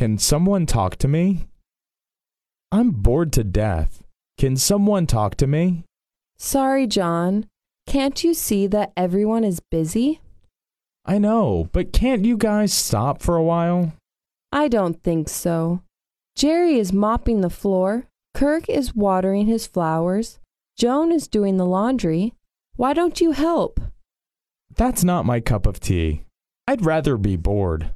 Can someone talk to me? I'm bored to death. Can someone talk to me? Sorry, John. Can't you see that everyone is busy? I know, but can't you guys stop for a while? I don't think so. Jerry is mopping the floor. Kirk is watering his flowers. Joan is doing the laundry. Why don't you help? That's not my cup of tea. I'd rather be bored.